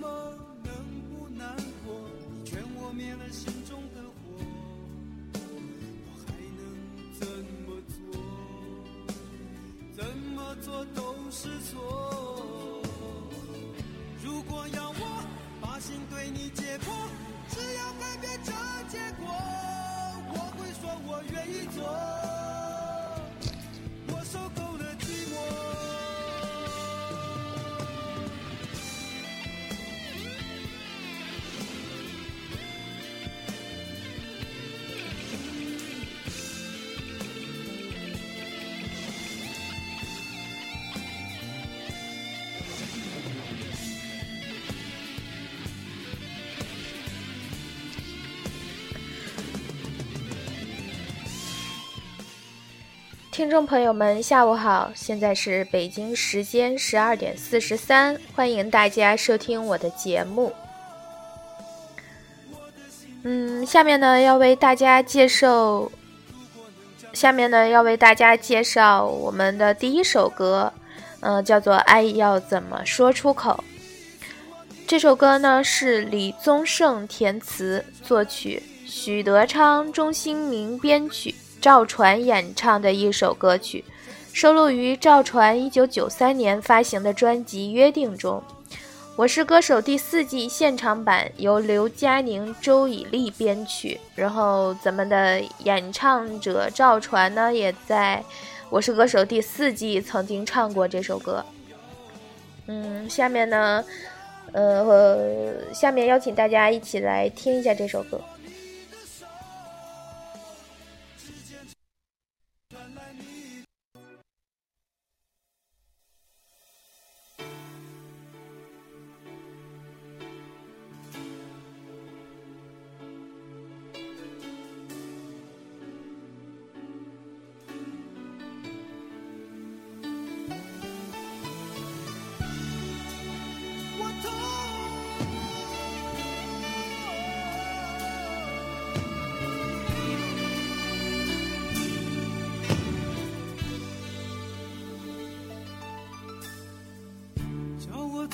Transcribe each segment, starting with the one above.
么能不难过？你劝我灭了心中的火，我还能怎么做？怎么做都是错。听众朋友们，下午好，现在是北京时间十二点四十三，欢迎大家收听我的节目。嗯，下面呢要为大家介绍，下面呢要为大家介绍我们的第一首歌，嗯、叫做《爱要怎么说出口》。这首歌呢是李宗盛填词作曲，许德昌、钟兴民编曲。赵传演唱的一首歌曲，收录于赵传1993年发行的专辑《约定》中。《我是歌手》第四季现场版由刘嘉宁、周以丽编曲，然后咱们的演唱者赵传呢，也在《我是歌手》第四季曾经唱过这首歌。嗯，下面呢，呃，下面邀请大家一起来听一下这首歌。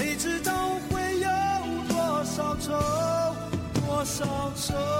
谁知道会有多少愁，多少愁。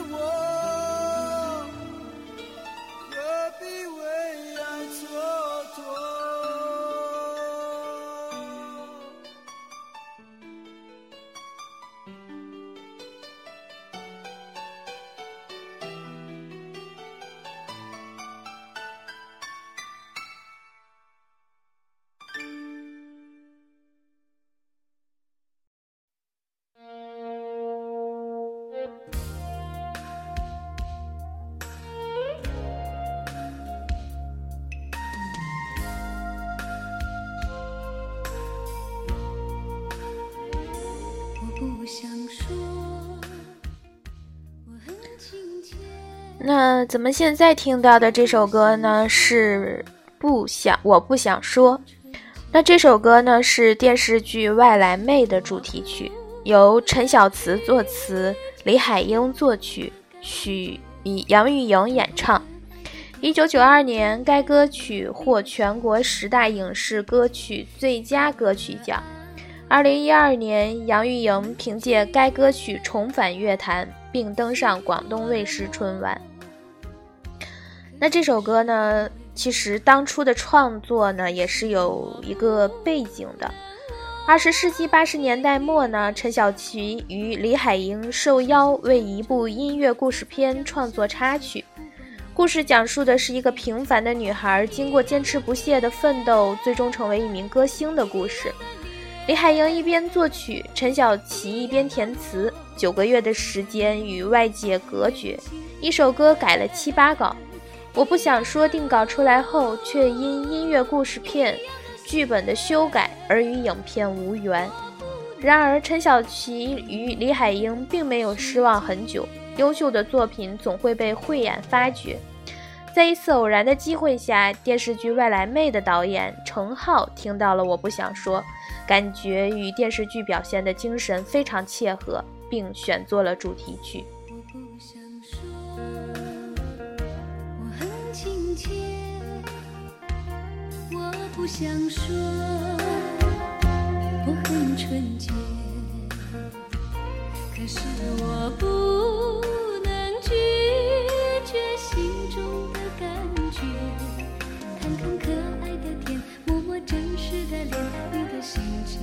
咱们现在听到的这首歌呢，是不想我不想说。那这首歌呢，是电视剧《外来妹》的主题曲，由陈小慈作词，李海英作曲，许以杨钰莹演唱。一九九二年，该歌曲获全国十大影视歌曲最佳歌曲奖。二零一二年，杨钰莹凭借该歌曲重返乐坛，并登上广东卫视春晚。那这首歌呢，其实当初的创作呢，也是有一个背景的。二十世纪八十年代末呢，陈小奇与李海英受邀为一部音乐故事片创作插曲。故事讲述的是一个平凡的女孩经过坚持不懈的奋斗，最终成为一名歌星的故事。李海英一边作曲，陈小奇一边填词，九个月的时间与外界隔绝，一首歌改了七八稿。我不想说定稿出来后，却因音乐故事片剧本的修改而与影片无缘。然而，陈小奇与李海英并没有失望很久，优秀的作品总会被慧眼发掘。在一次偶然的机会下，电视剧《外来妹》的导演程浩听到了《我不想说》，感觉与电视剧表现的精神非常切合，并选作了主题曲。切。我不想说，我很纯洁。可是我不能拒绝心中的感觉。看看可爱的天，摸摸真实的脸，你的心情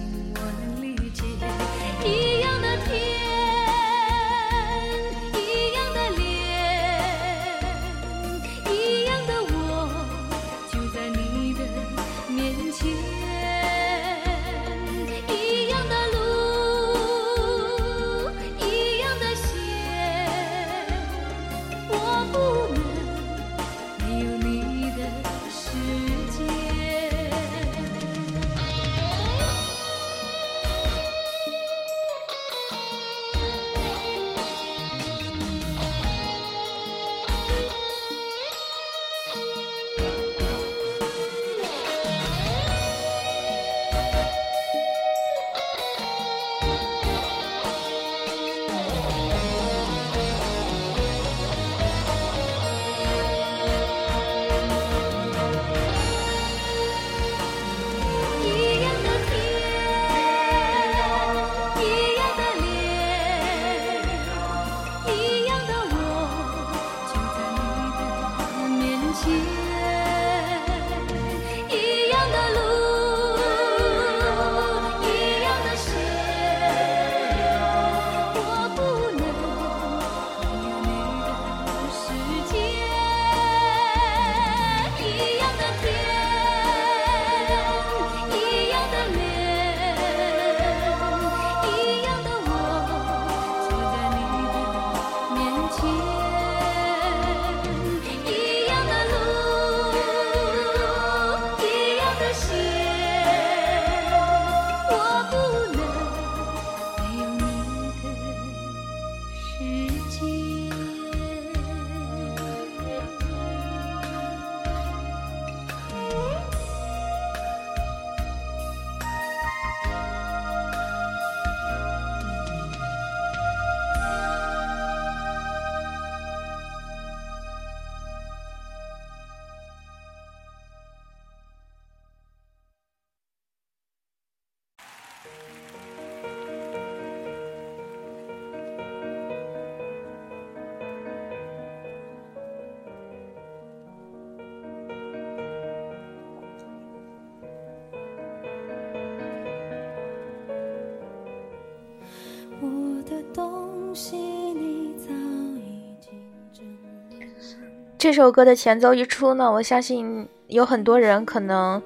这首歌的前奏一出呢，我相信有很多人可能，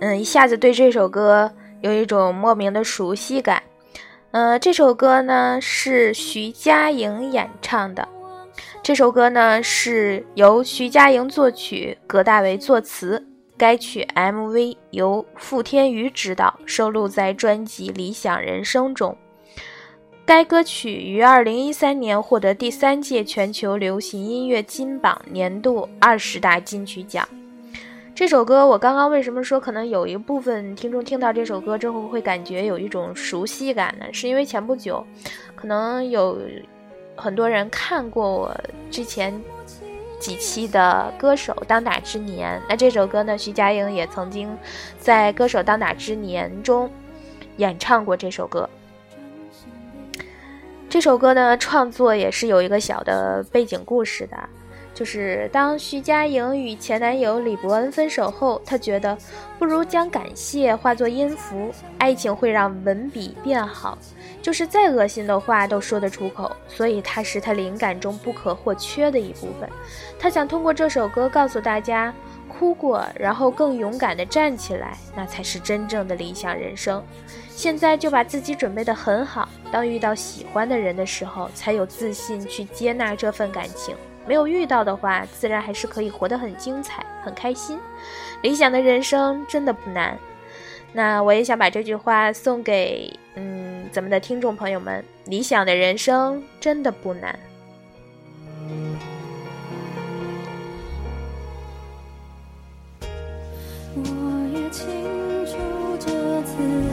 嗯，一下子对这首歌有一种莫名的熟悉感。呃，这首歌呢是徐佳莹演唱的，这首歌呢是由徐佳莹作曲，葛大为作词。该曲 MV 由付天宇执导，收录在专辑《理想人生》中。该歌曲于二零一三年获得第三届全球流行音乐金榜年度二十大金曲奖。这首歌，我刚刚为什么说可能有一部分听众听到这首歌之后会感觉有一种熟悉感呢？是因为前不久，可能有很多人看过我之前几期的《歌手当打之年》，那这首歌呢，徐佳莹也曾经在《歌手当打之年》中演唱过这首歌。这首歌呢，创作也是有一个小的背景故事的，就是当徐佳莹与前男友李伯恩分手后，她觉得不如将感谢化作音符，爱情会让文笔变好，就是再恶心的话都说得出口，所以它是她灵感中不可或缺的一部分。她想通过这首歌告诉大家。哭过，然后更勇敢地站起来，那才是真正的理想人生。现在就把自己准备得很好，当遇到喜欢的人的时候，才有自信去接纳这份感情。没有遇到的话，自然还是可以活得很精彩、很开心。理想的人生真的不难。那我也想把这句话送给嗯咱们的听众朋友们：理想的人生真的不难。我也清楚这次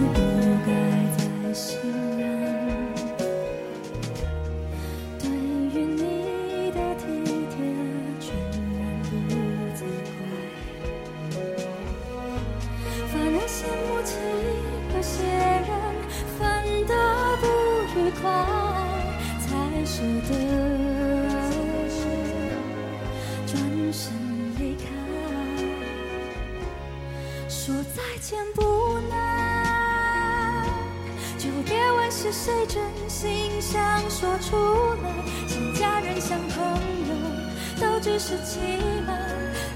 见不难，就别问是谁真心想说出来。像家人像朋友，都只是欺瞒。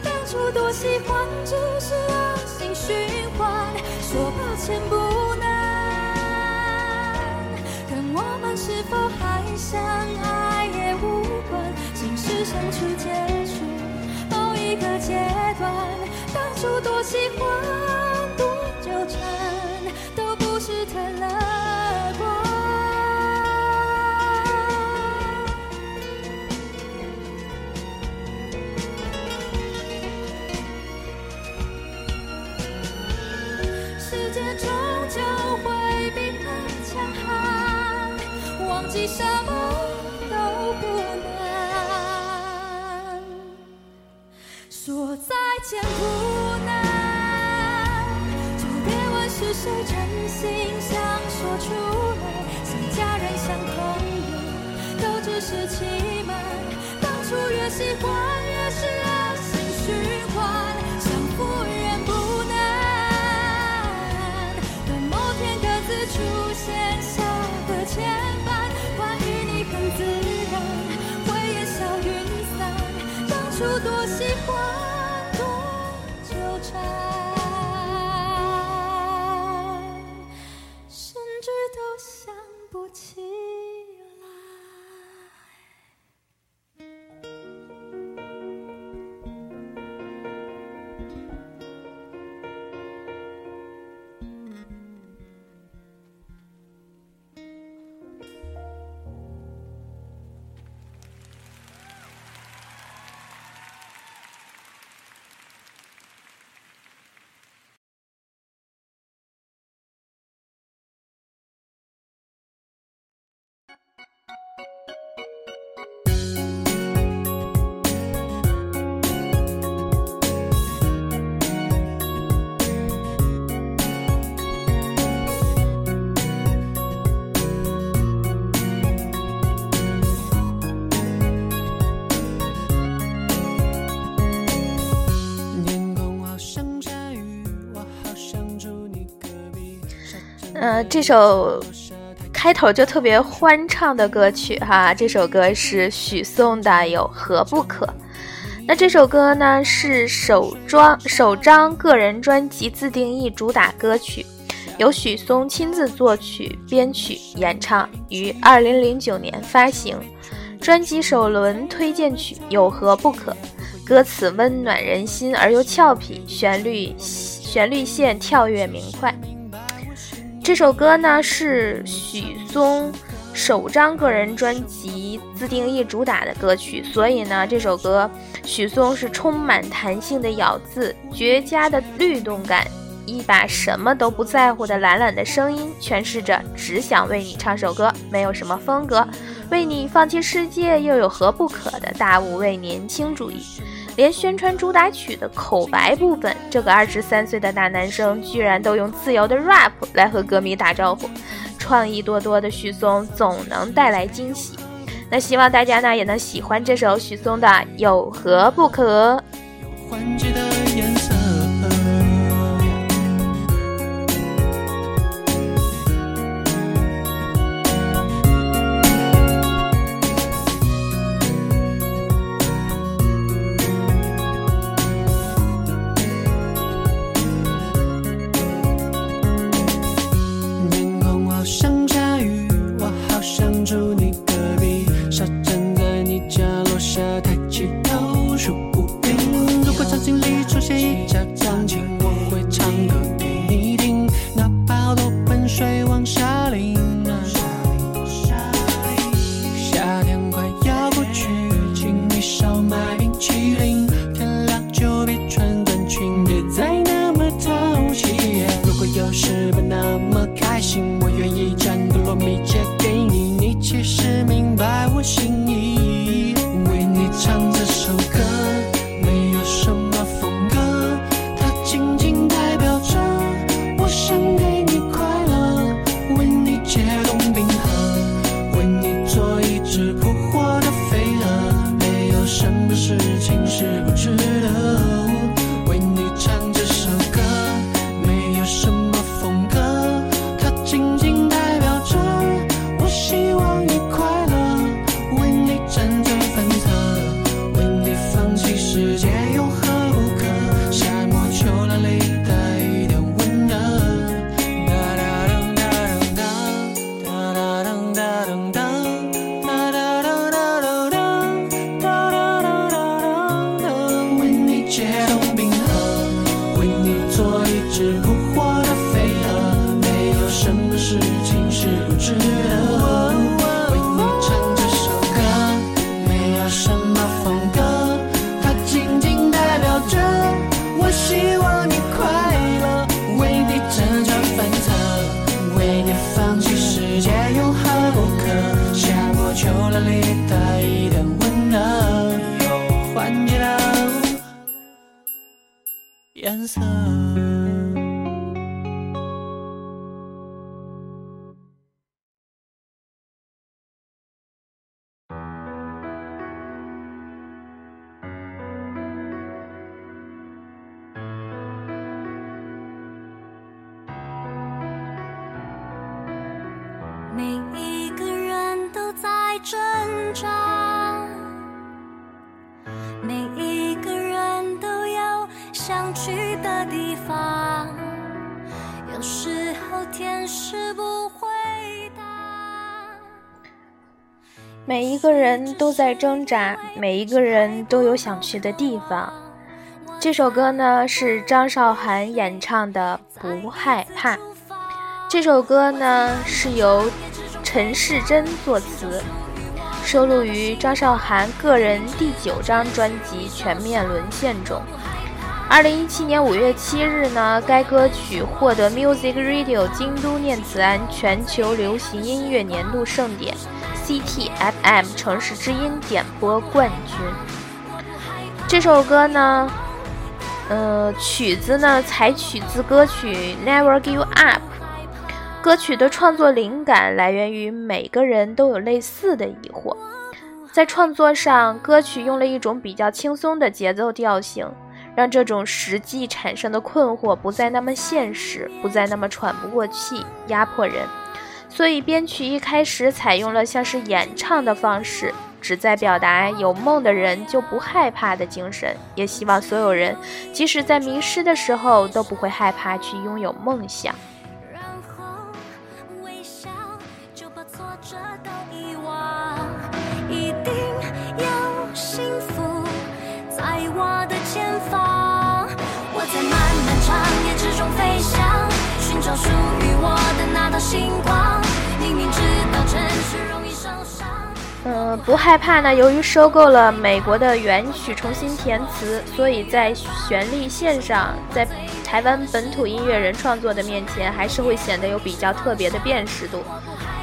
当初多喜欢，只是恶性循环。说抱歉不难，跟我们是否还相爱也无关。心事相处结束某一个阶段，当初多喜欢。都不是太乐观。时间终究会比爱强悍，忘记什么都不难，说再见谁真心想说出来？像家人，像朋友，都只是欺瞒。当初越喜欢，这首开头就特别欢畅的歌曲哈，这首歌是许嵩的《有何不可》。那这首歌呢是首张首张个人专辑自定义主打歌曲，由许嵩亲自作曲、编曲、演唱，于二零零九年发行。专辑首轮推荐曲《有何不可》，歌词温暖人心而又俏皮，旋律旋律线跳跃明快。这首歌呢是许嵩。首张个人专辑自定义主打的歌曲，所以呢，这首歌许嵩是充满弹性的咬字，绝佳的律动感，一把什么都不在乎的懒懒的声音，诠释着只想为你唱首歌，没有什么风格，为你放弃世界又有何不可的大无畏年轻主义。连宣传主打曲的口白部分，这个二十三岁的大男生居然都用自由的 rap 来和歌迷打招呼。创意多多的许嵩总能带来惊喜，那希望大家呢也能喜欢这首许嵩的《有何不可》。颜色。都在挣扎，每一个人都有想去的地方。这首歌呢是张韶涵演唱的《不害怕》。这首歌呢是由陈世珍作词，收录于张韶涵个人第九张专辑《全面沦陷》中。二零一七年五月七日呢，该歌曲获得 Music Radio 京都念慈庵全球流行音乐年度盛典 CTFM 城市之音点播冠军。这首歌呢，呃，曲子呢采取自歌曲《Never Give Up》。歌曲的创作灵感来源于每个人都有类似的疑惑，在创作上，歌曲用了一种比较轻松的节奏调性，让这种实际产生的困惑不再那么现实，不再那么喘不过气，压迫人。所以编曲一开始采用了像是演唱的方式，旨在表达有梦的人就不害怕的精神，也希望所有人，即使在迷失的时候，都不会害怕去拥有梦想。然后微笑，就把挫折都遗忘。一定有幸福在我的前方。我在漫漫长夜之中飞翔，不害怕呢。由于收购了美国的原曲，重新填词，所以在旋律线上，在台湾本土音乐人创作的面前，还是会显得有比较特别的辨识度。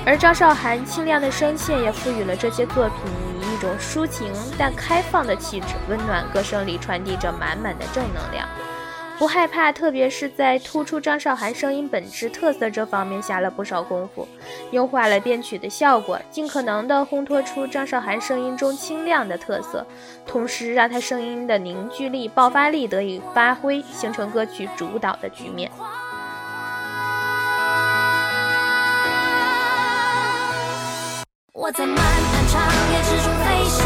而张韶涵清亮的声线也赋予了这些作品以一种抒情但开放的气质，温暖歌声里传递着满满的正能量。不害怕，特别是在突出张韶涵声音本质特色这方面下了不少功夫，优化了编曲的效果，尽可能的烘托出张韶涵声音中清亮的特色，同时让她声音的凝聚力、爆发力得以发挥，形成歌曲主导的局面。我在漫漫长夜之中飞翔，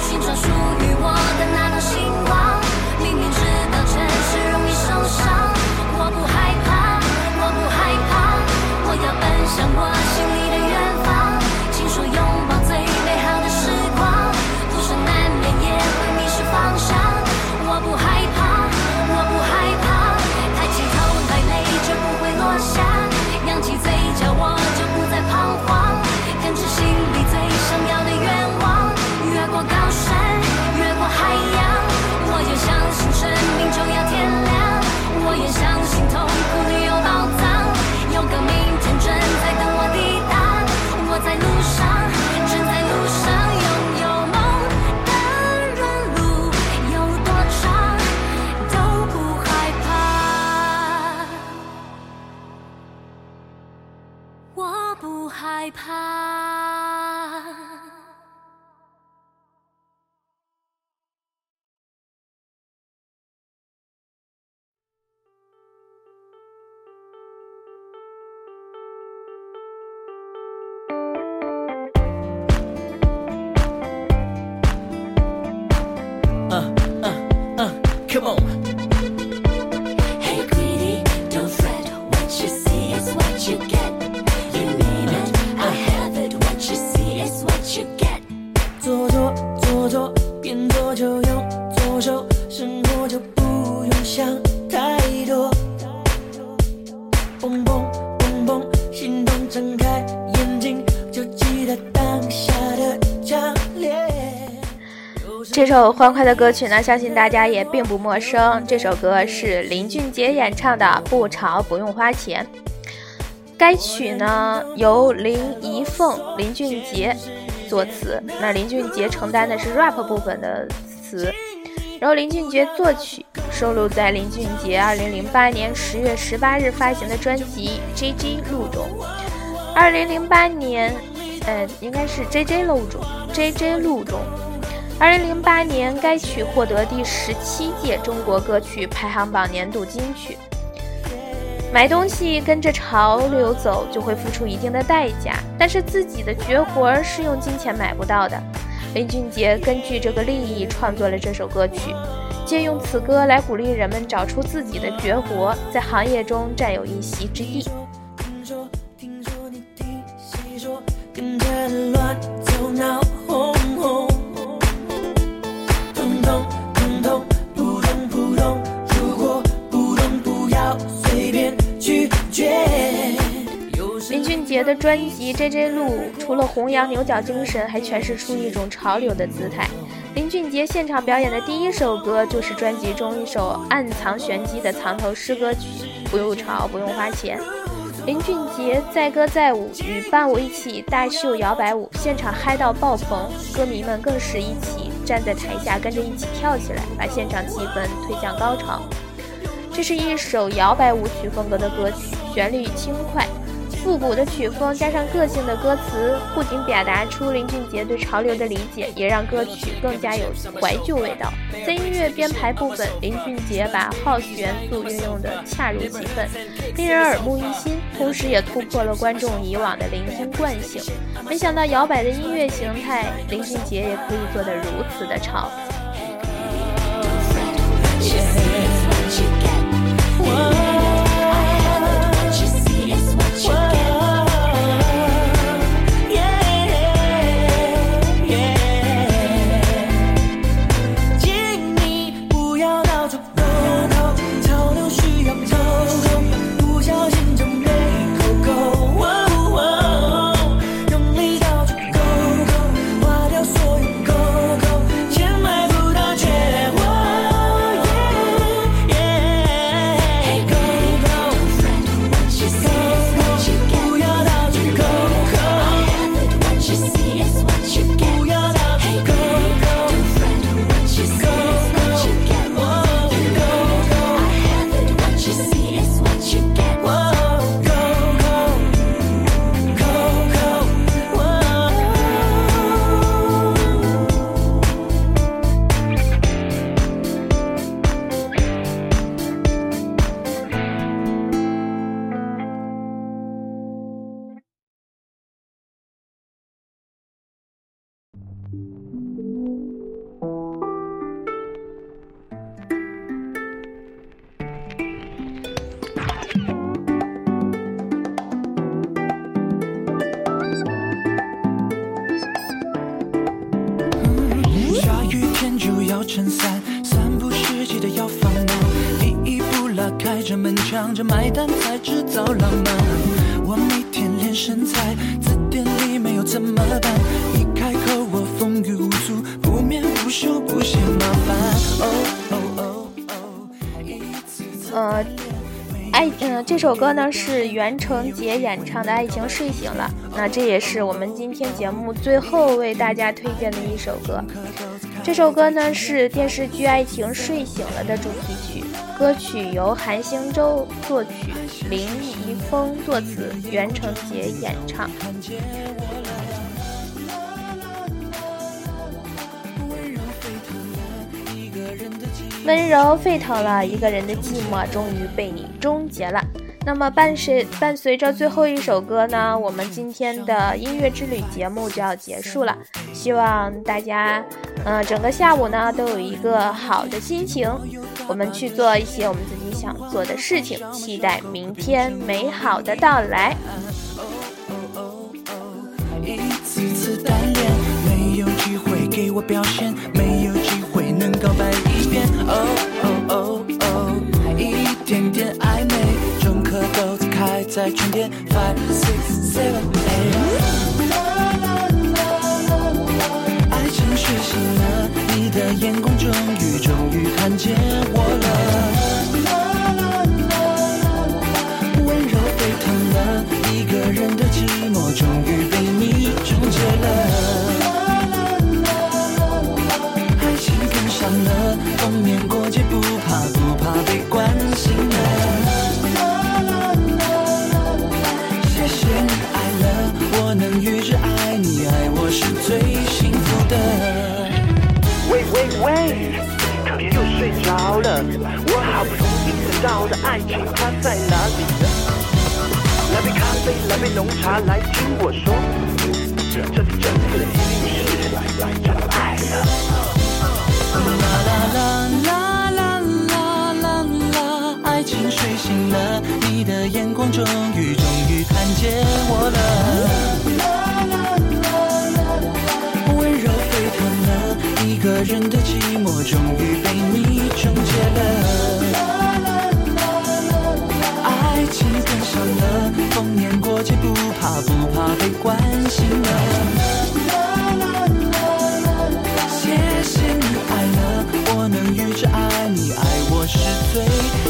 寻找属于我的那道星光。伤，欢快的歌曲呢，相信大家也并不陌生。这首歌是林俊杰演唱的《不潮不用花钱》。该曲呢由林怡凤、林俊杰作词，那林俊杰承担的是 rap 部分的词，然后林俊杰作曲，收录在林俊杰2008年10月18日发行的专辑《JJ 路》中。2008年，呃，应该是 JJ 路中，JJ 路中。二零零八年，该曲获得第十七届中国歌曲排行榜年度金曲。买东西跟着潮流走，就会付出一定的代价，但是自己的绝活是用金钱买不到的。林俊杰根据这个利益创作了这首歌曲，借用此歌来鼓励人们找出自己的绝活，在行业中占有一席之地。的专辑《JJ 路》除了弘扬牛角精神，还诠释出一种潮流的姿态。林俊杰现场表演的第一首歌就是专辑中一首暗藏玄机的藏头诗歌曲《不用潮，不用花钱》。林俊杰载歌载舞，与伴舞一起大秀摇摆舞，现场嗨到爆棚，歌迷们更是一起站在台下跟着一起跳起来，把现场气氛推向高潮。这是一首摇摆舞曲风格的歌曲，旋律轻快，复古的曲风加上个性的歌词，不仅表达出林俊杰对潮流的理解，也让歌曲更加有怀旧味道。在音乐编排部分，林俊杰把 house 元素运用的恰如其分，令人耳目一新，同时也突破了观众以往的聆听惯性。没想到摇摆的音乐形态，林俊杰也可以做得如此的潮。拉开这门墙，这买单才制造浪漫。我每天练身材，字典里没有怎么办？一开口我风雨无阻，不眠不休不嫌麻烦。哦哦哦哦，一次次呃，爱，嗯、这首歌呢是袁成杰演唱的《爱情睡醒了》，那这也是我们今天节目最后为大家推荐的一首歌。这首歌呢是电视剧《爱情睡醒了》的主题曲，歌曲由韩星洲作曲，林怡峰作词，袁成杰演唱。温柔沸腾了，一个人的寂寞终于被你终结了。那么伴随伴随着最后一首歌呢，我们今天的音乐之旅节目就要结束了。希望大家，呃，整个下午呢都有一个好的心情，我们去做一些我们自己想做的事情，期待明天美好的到来。没有机会给我表现，没有机会能告白一遍。哦在春天。Five six seven eight。爱情睡醒了，你的眼光终于终于看见我了。温柔沸腾了，一个人的寂寞终于易等到的爱情，它在哪里呢？来杯咖啡，来杯浓茶，来听我说，这里这里一定是真爱了。啦啦啦啦啦啦啦啦，爱情睡醒了，你的眼光终于终于看见我了。温柔沸腾了，一个人的寂寞终于被你终结了。不怕被关心了，啦啦啦啦，谢谢你爱了，我能预知爱你，爱我是最。